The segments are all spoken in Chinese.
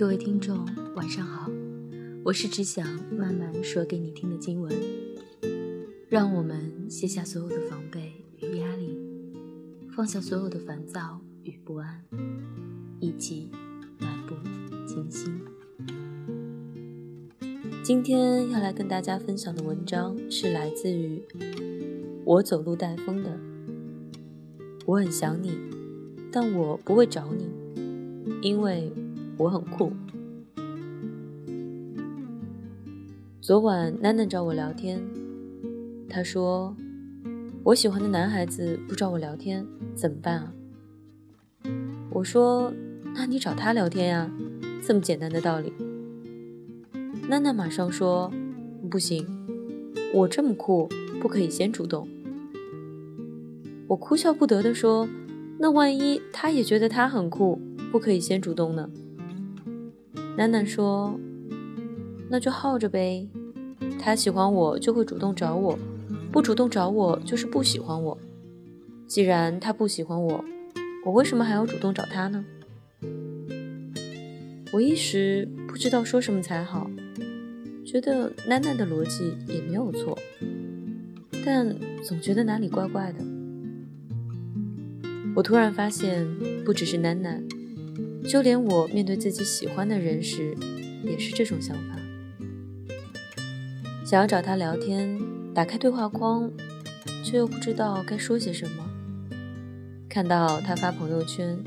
各位听众，晚上好，我是只想慢慢说给你听的经文。让我们卸下所有的防备与压力，放下所有的烦躁与不安，一起漫步静心。今天要来跟大家分享的文章是来自于我走路带风的。我很想你，但我不会找你，因为。我很酷。昨晚囡囡找我聊天，她说我喜欢的男孩子不找我聊天，怎么办啊？我说那你找他聊天呀，这么简单的道理。囡囡马上说不行，我这么酷，不可以先主动。我哭笑不得的说，那万一他也觉得他很酷，不可以先主动呢？楠楠说：“那就耗着呗，他喜欢我就会主动找我，不主动找我就是不喜欢我。既然他不喜欢我，我为什么还要主动找他呢？”我一时不知道说什么才好，觉得楠楠的逻辑也没有错，但总觉得哪里怪怪的。我突然发现，不只是楠楠。就连我面对自己喜欢的人时，也是这种想法。想要找他聊天，打开对话框，却又不知道该说些什么。看到他发朋友圈，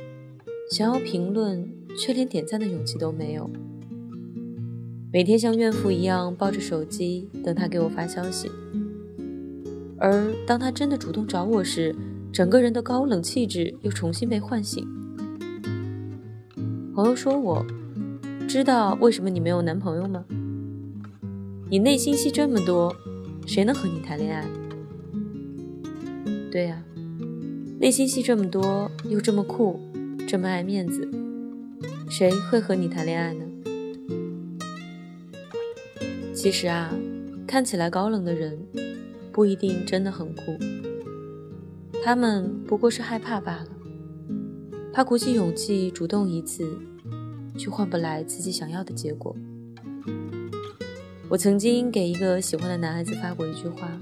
想要评论，却连点赞的勇气都没有。每天像怨妇一样抱着手机等他给我发消息，而当他真的主动找我时，整个人的高冷气质又重新被唤醒。朋友说：“我知道为什么你没有男朋友吗？你内心戏这么多，谁能和你谈恋爱？对呀，内心戏这么多，又这么酷，这么爱面子，谁会和你谈恋爱呢？其实啊，看起来高冷的人，不一定真的很酷，他们不过是害怕罢了。”他鼓起勇气主动一次，却换不来自己想要的结果。我曾经给一个喜欢的男孩子发过一句话：“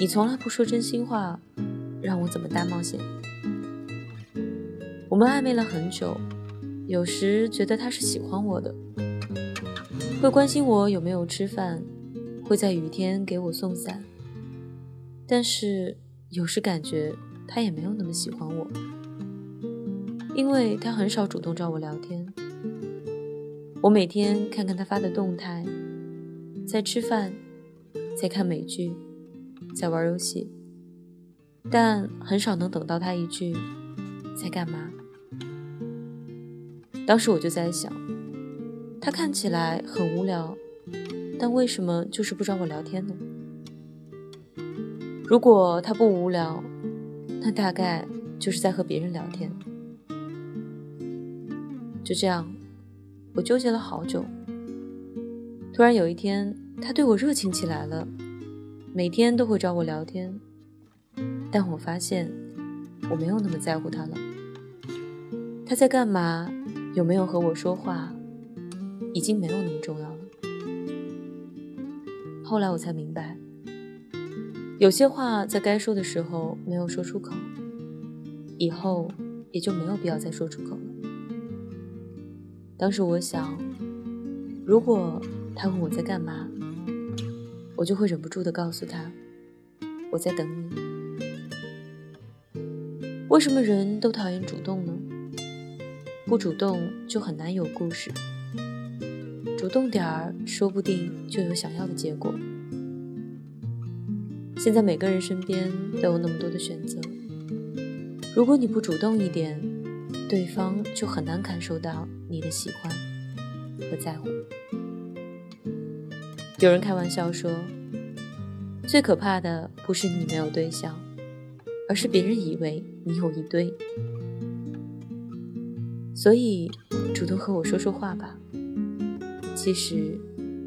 你从来不说真心话，让我怎么大冒险？”我们暧昧了很久，有时觉得他是喜欢我的，会关心我有没有吃饭，会在雨天给我送伞。但是有时感觉他也没有那么喜欢我。因为他很少主动找我聊天，我每天看看他发的动态，在吃饭，在看美剧，在玩游戏，但很少能等到他一句“在干嘛”。当时我就在想，他看起来很无聊，但为什么就是不找我聊天呢？如果他不无聊，那大概就是在和别人聊天。就这样，我纠结了好久。突然有一天，他对我热情起来了，每天都会找我聊天。但我发现，我没有那么在乎他了。他在干嘛？有没有和我说话？已经没有那么重要了。后来我才明白，有些话在该说的时候没有说出口，以后也就没有必要再说出口。当时我想，如果他问我在干嘛，我就会忍不住的告诉他，我在等你。为什么人都讨厌主动呢？不主动就很难有故事，主动点儿，说不定就有想要的结果。现在每个人身边都有那么多的选择，如果你不主动一点。对方就很难感受到你的喜欢和在乎。有人开玩笑说，最可怕的不是你没有对象，而是别人以为你有一堆。所以，主动和我说说话吧。其实，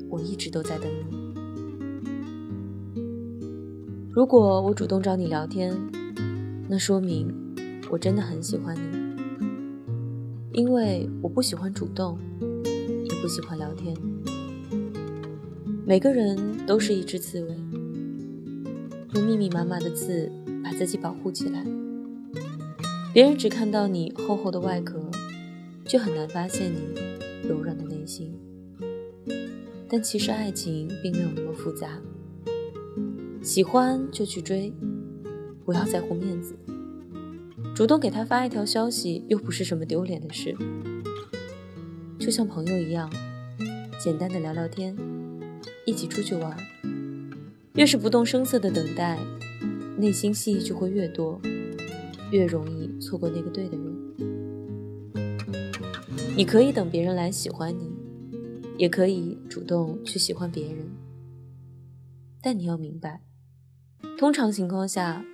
我一直都在等你。如果我主动找你聊天，那说明我真的很喜欢你。因为我不喜欢主动，也不喜欢聊天。每个人都是一只刺猬，用密密麻麻的刺把自己保护起来。别人只看到你厚厚的外壳，却很难发现你柔软的内心。但其实爱情并没有那么复杂，喜欢就去追，不要在乎面子。主动给他发一条消息，又不是什么丢脸的事，就像朋友一样，简单的聊聊天，一起出去玩。越是不动声色的等待，内心戏就会越多，越容易错过那个对的人。你可以等别人来喜欢你，也可以主动去喜欢别人，但你要明白，通常情况下。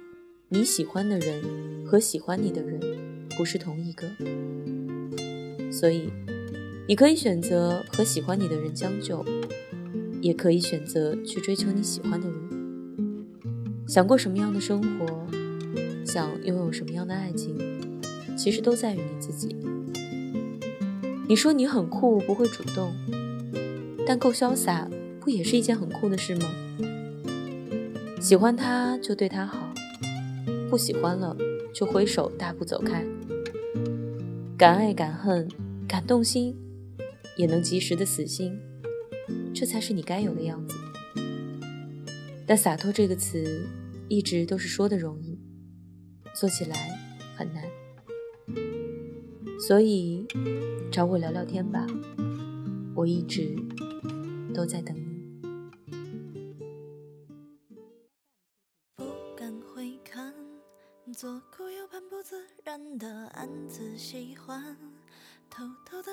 你喜欢的人和喜欢你的人不是同一个，所以你可以选择和喜欢你的人将就，也可以选择去追求你喜欢的人。想过什么样的生活，想拥有什么样的爱情，其实都在于你自己。你说你很酷，不会主动，但够潇洒，不也是一件很酷的事吗？喜欢他就对他好。不喜欢了，就挥手大步走开。敢爱敢恨，敢动心，也能及时的死心，这才是你该有的样子。但洒脱这个词，一直都是说的容易，做起来很难。所以，找我聊聊天吧，我一直都在等你。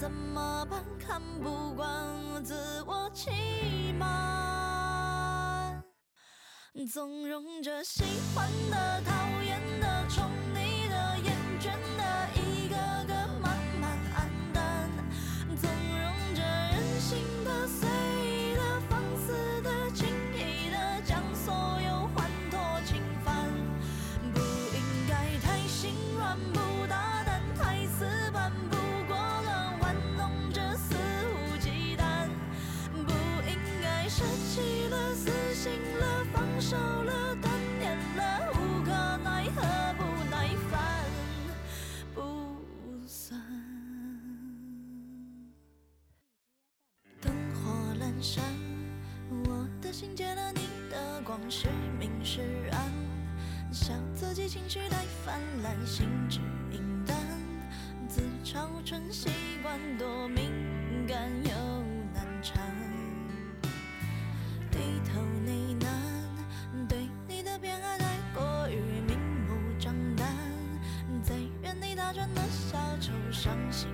怎么办？看不惯自我欺瞒，纵容着喜欢的、讨是明是暗，笑自己情绪太泛滥，心智敏感，自嘲成习惯，多敏感又难缠。低头呢喃，对你的偏爱太过于明目张胆，在原地打转的小丑，伤心